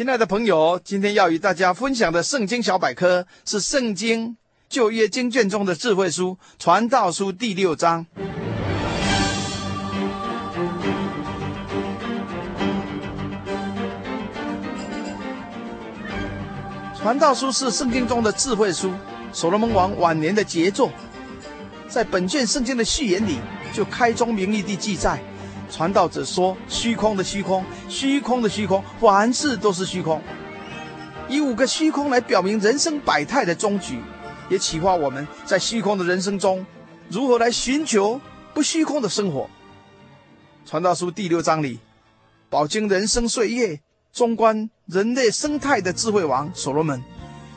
亲爱的朋友，今天要与大家分享的圣经小百科是《圣经旧约经卷中的智慧书》传道书第六章。传道书是圣经中的智慧书，所罗门王晚年的杰作，在本卷圣经的序言里就开宗明义地记载。传道者说：“虚空的虚空，虚空的虚空，凡事都是虚空。”以五个虚空来表明人生百态的终局，也启发我们在虚空的人生中如何来寻求不虚空的生活。传道书第六章里，饱经人生岁月、纵观人类生态的智慧王所罗门，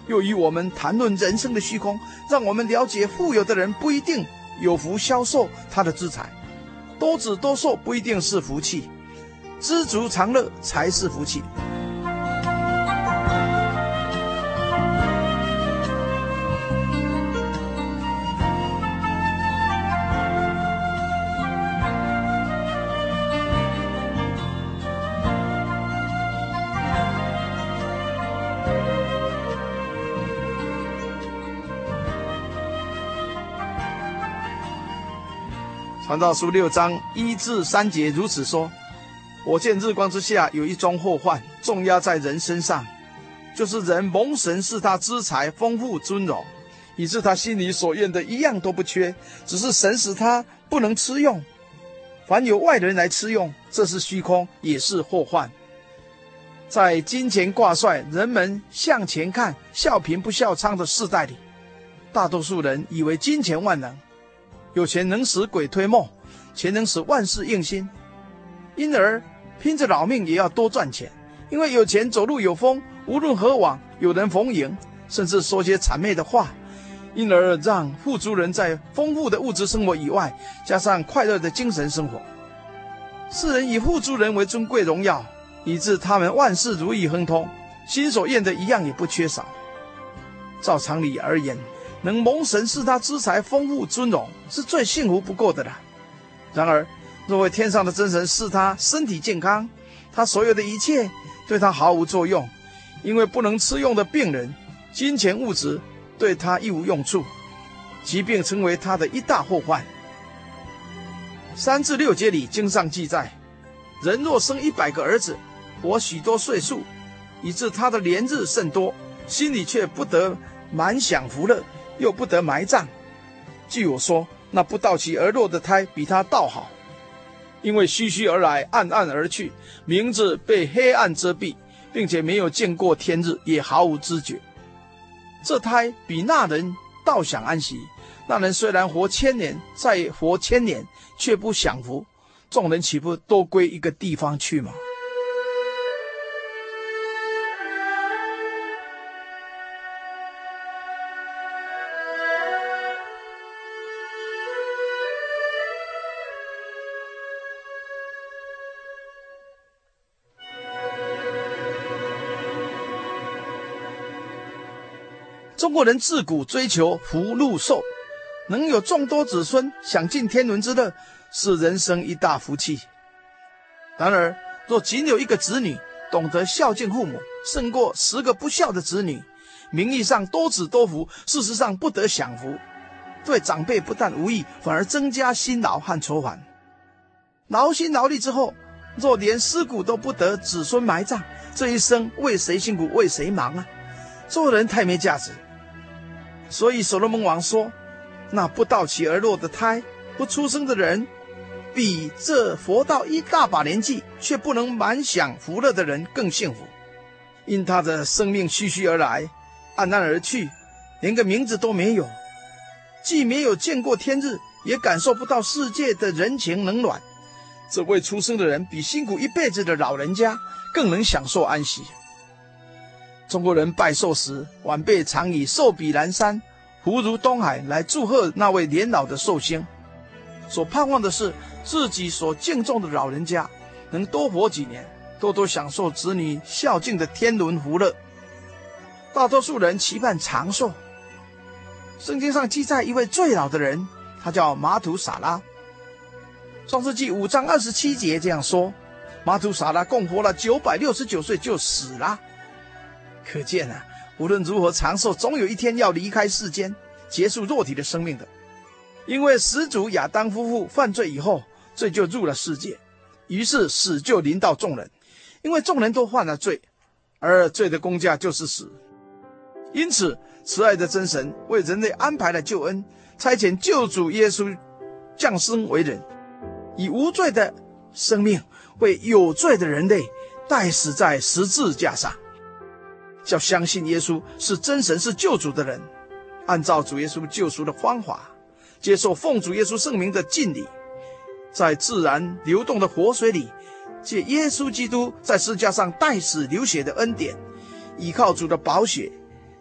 又与我们谈论人生的虚空，让我们了解富有的人不一定有福消受他的资财。多子多寿不一定是福气，知足常乐才是福气。传道书六章一至三节如此说：我见日光之下有一桩祸患，重压在人身上，就是人蒙神赐他资财丰富尊荣，以致他心里所愿的一样都不缺，只是神使他不能吃用。凡有外人来吃用，这是虚空，也是祸患。在金钱挂帅、人们向前看、笑贫不笑娼的世代里，大多数人以为金钱万能。有钱能使鬼推磨，钱能使万事应心，因而拼着老命也要多赚钱。因为有钱走路有风，无论何往有人逢迎，甚至说些谄媚的话，因而让富足人在丰富的物质生活以外，加上快乐的精神生活。世人以富足人为尊贵荣耀，以致他们万事如意亨通，心所愿的一样也不缺少。照常理而言，能蒙神赐他资财丰富尊荣，是最幸福不过的了。然而，若为天上的真神赐他身体健康，他所有的一切对他毫无作用，因为不能吃用的病人，金钱物质对他一无用处，疾病成为他的一大祸患。三至六节里经上记载，人若生一百个儿子，活许多岁数，以致他的年日甚多，心里却不得满享福乐。又不得埋葬。据我说，那不到其而落的胎比他倒好，因为虚虚而来，暗暗而去，名字被黑暗遮蔽，并且没有见过天日，也毫无知觉。这胎比那人倒想安息。那人虽然活千年，再活千年，却不享福。众人岂不都归一个地方去吗？中国人自古追求福禄寿，能有众多子孙，享尽天伦之乐，是人生一大福气。然而，若仅有一个子女懂得孝敬父母，胜过十个不孝的子女。名义上多子多福，事实上不得享福。对长辈不但无益，反而增加辛劳和愁烦。劳心劳力之后，若连尸骨都不得子孙埋葬，这一生为谁辛苦为谁忙啊？做人太没价值。所以所罗门王说：“那不到期而落的胎，不出生的人，比这活到一大把年纪却不能满享福乐的人更幸福。因他的生命虚虚而来，黯淡而去，连个名字都没有，既没有见过天日，也感受不到世界的人情冷暖。这未出生的人比辛苦一辈子的老人家更能享受安息。中国人拜寿时，晚辈常以寿比南山，福如东海来祝贺那位年老的寿星，所盼望的是自己所敬重的老人家能多活几年，多多享受子女孝敬的天伦福乐。大多数人期盼长寿。圣经上记载一位最老的人，他叫马土撒拉。创世纪五章二十七节这样说：马土撒拉共活了九百六十九岁就死了。可见啊，无论如何长寿，总有一天要离开世间，结束肉体的生命的。因为始祖亚当夫妇犯罪以后，罪就入了世界，于是死就临到众人。因为众人都犯了罪，而罪的工价就是死。因此，慈爱的真神为人类安排了救恩，差遣救主耶稣降生为人，以无罪的生命为有罪的人类代死在十字架上。叫相信耶稣是真神是救主的人，按照主耶稣救赎的方法，接受奉主耶稣圣名的敬礼，在自然流动的活水里，借耶稣基督在十字架上代死流血的恩典，依靠主的宝血，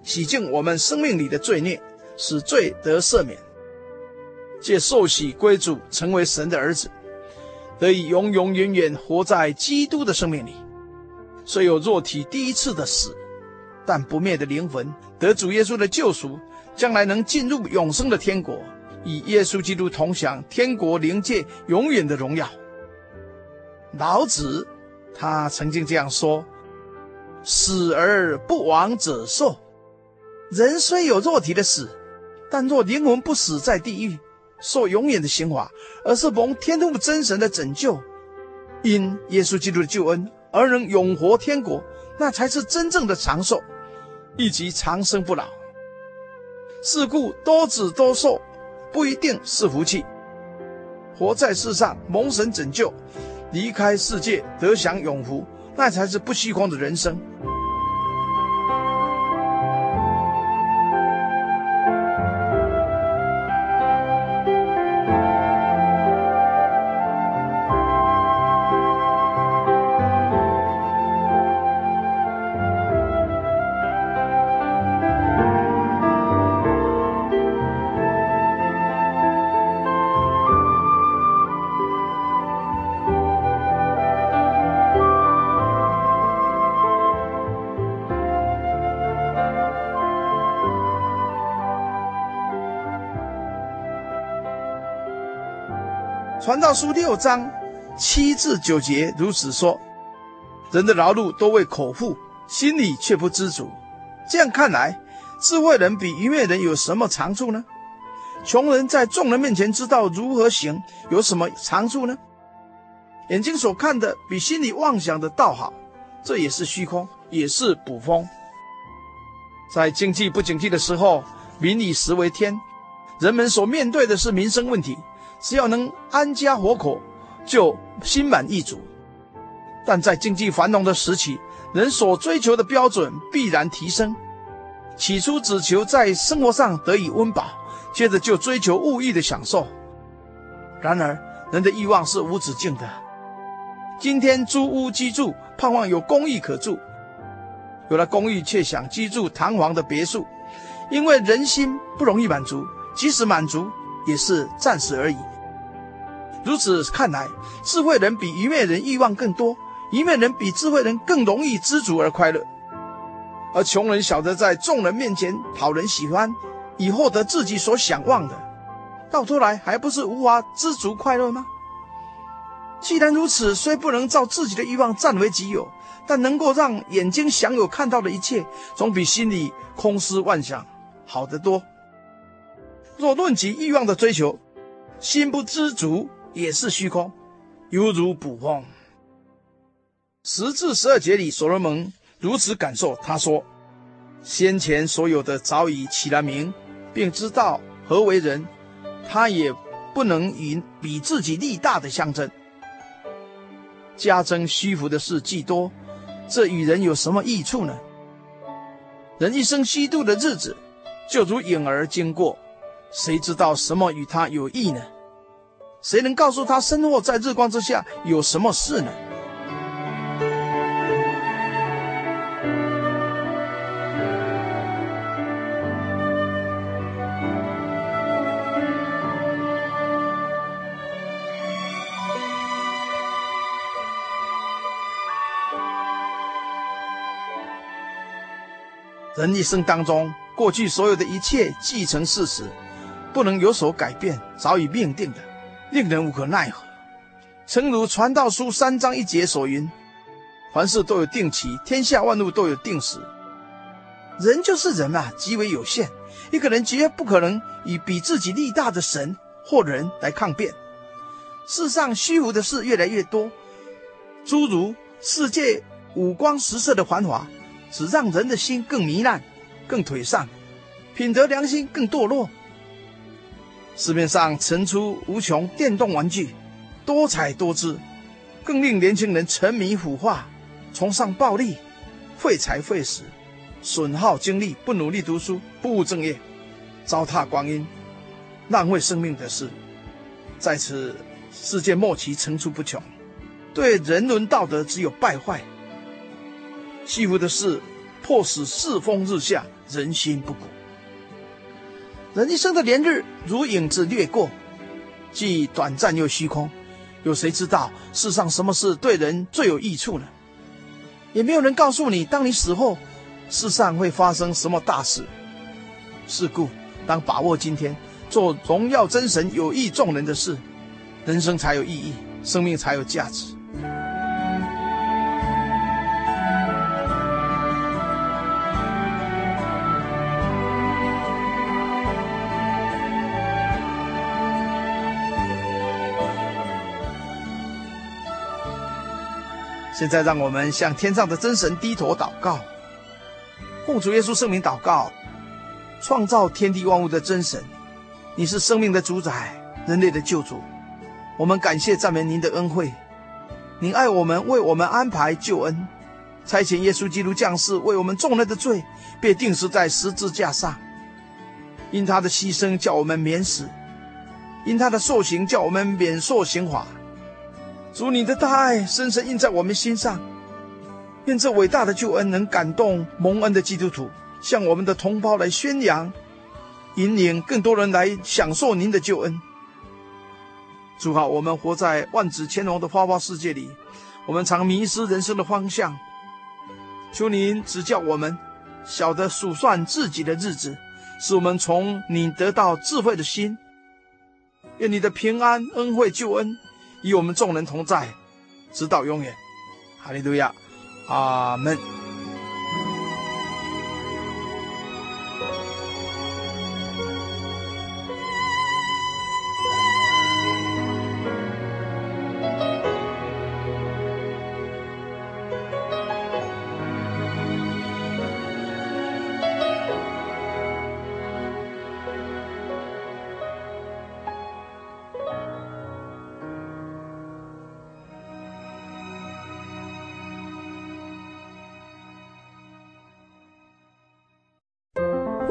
洗净我们生命里的罪孽，使罪得赦免，借受洗归主，成为神的儿子，得以永永远远活在基督的生命里。虽有肉体第一次的死。但不灭的灵魂得主耶稣的救赎，将来能进入永生的天国，与耶稣基督同享天国灵界永远的荣耀。老子他曾经这样说：“死而不亡者寿。人虽有肉体的死，但若灵魂不死在地狱，受永远的刑罚，而是蒙天父真神的拯救，因耶稣基督的救恩而能永活天国，那才是真正的长寿。”以及长生不老。是故多子多寿不一定是福气。活在世上蒙神拯救，离开世界得享永福，那才是不虚空的人生。传道书六章七至九节如此说：人的劳碌都为口腹，心里却不知足。这样看来，智慧人比愚昧人有什么长处呢？穷人在众人面前知道如何行，有什么长处呢？眼睛所看的比心里妄想的倒好，这也是虚空，也是捕风。在经济不景气的时候，民以食为天，人们所面对的是民生问题。只要能安家活口，就心满意足。但在经济繁荣的时期，人所追求的标准必然提升。起初只求在生活上得以温饱，接着就追求物欲的享受。然而，人的欲望是无止境的。今天租屋居住，盼望有公寓可住；有了公寓，却想居住堂皇的别墅，因为人心不容易满足，即使满足，也是暂时而已。如此看来，智慧人比愚昧人欲望更多，愚昧人比智慧人更容易知足而快乐，而穷人晓得在众人面前讨人喜欢，以获得自己所想望的，到头来还不是无法知足快乐吗？既然如此，虽不能照自己的欲望占为己有，但能够让眼睛享有看到的一切，总比心里空思妄想好得多。若论及欲望的追求，心不知足。也是虚空，犹如捕风。十至十二节里，所罗门如此感受。他说：“先前所有的早已起了名，并知道何为人，他也不能与比自己力大的相争。加增虚浮的事既多，这与人有什么益处呢？人一生虚度的日子，就如影儿经过，谁知道什么与他有益呢？谁能告诉他生活在日光之下有什么事呢？人一生当中，过去所有的一切既成事实，不能有所改变，早已命定的，令人无可奈何。诚如传道书三章一节所云：“凡事都有定期，天下万物都有定时。”人就是人啊，极为有限，一个人绝不可能以比自己力大的神或人来抗辩。世上虚无的事越来越多，诸如世界五光十色的繁华。只让人的心更糜烂，更颓丧，品德良心更堕落。市面上层出不穷电动玩具，多彩多姿，更令年轻人沉迷腐化，崇尚暴力，费财费时，损耗精力，不努力读书，不务正业，糟蹋光阴，浪费生命的事，在此世界末期层出不穷。对人伦道德只有败坏。幸福的事，迫使世风日下，人心不古。人一生的年日如影子掠过，既短暂又虚空。有谁知道世上什么事对人最有益处呢？也没有人告诉你，当你死后，世上会发生什么大事。是故，当把握今天，做荣耀真神、有益众人的事，人生才有意义，生命才有价值。现在，让我们向天上的真神低头祷告，奉主耶稣圣名祷告。创造天地万物的真神，你是生命的主宰，人类的救主。我们感谢赞美您的恩惠，您爱我们，为我们安排救恩，差遣耶稣基督降世，为我们众人的罪，被钉死在十字架上。因他的牺牲，叫我们免死；因他的受刑，叫我们免受刑罚。主，你的大爱深深印在我们心上，愿这伟大的救恩能感动蒙恩的基督徒，向我们的同胞来宣扬，引领更多人来享受您的救恩。主啊，我们活在万紫千红的花花世界里，我们常迷失人生的方向。求您指教我们，晓得数算自己的日子，使我们从你得到智慧的心。愿你的平安、恩惠、救恩。与我们众人同在，直到永远。哈利路亚，阿门。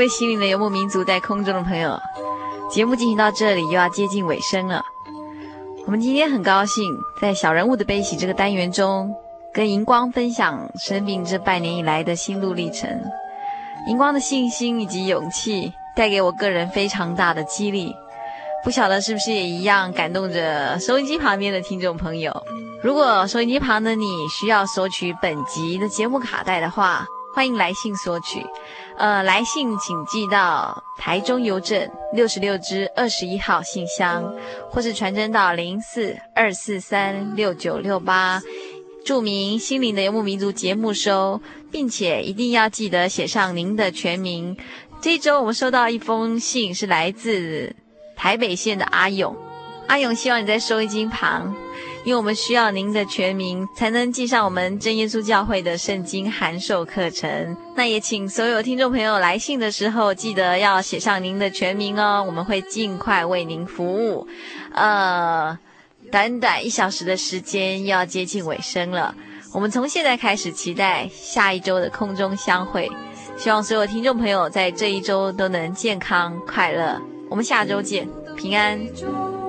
位心灵的游牧民族，在空中的朋友，节目进行到这里又要接近尾声了。我们今天很高兴，在小人物的悲喜这个单元中，跟荧光分享生命这半年以来的心路历程。荧光的信心以及勇气，带给我个人非常大的激励。不晓得是不是也一样感动着收音机旁边的听众朋友？如果收音机旁的你需要索取本集的节目卡带的话，欢迎来信索取。呃，来信请寄到台中邮政六十六支二十一号信箱，或是传真到零四二四三六九六八，注明“心灵的游牧民族”节目收，并且一定要记得写上您的全名。这一周我们收到一封信，是来自台北县的阿勇。阿勇希望你在收音机旁。因为我们需要您的全名，才能记上我们真耶稣教会的圣经函授课程。那也请所有听众朋友来信的时候，记得要写上您的全名哦，我们会尽快为您服务。呃，短短一小时的时间又要接近尾声了，我们从现在开始期待下一周的空中相会。希望所有听众朋友在这一周都能健康快乐。我们下周见，平安。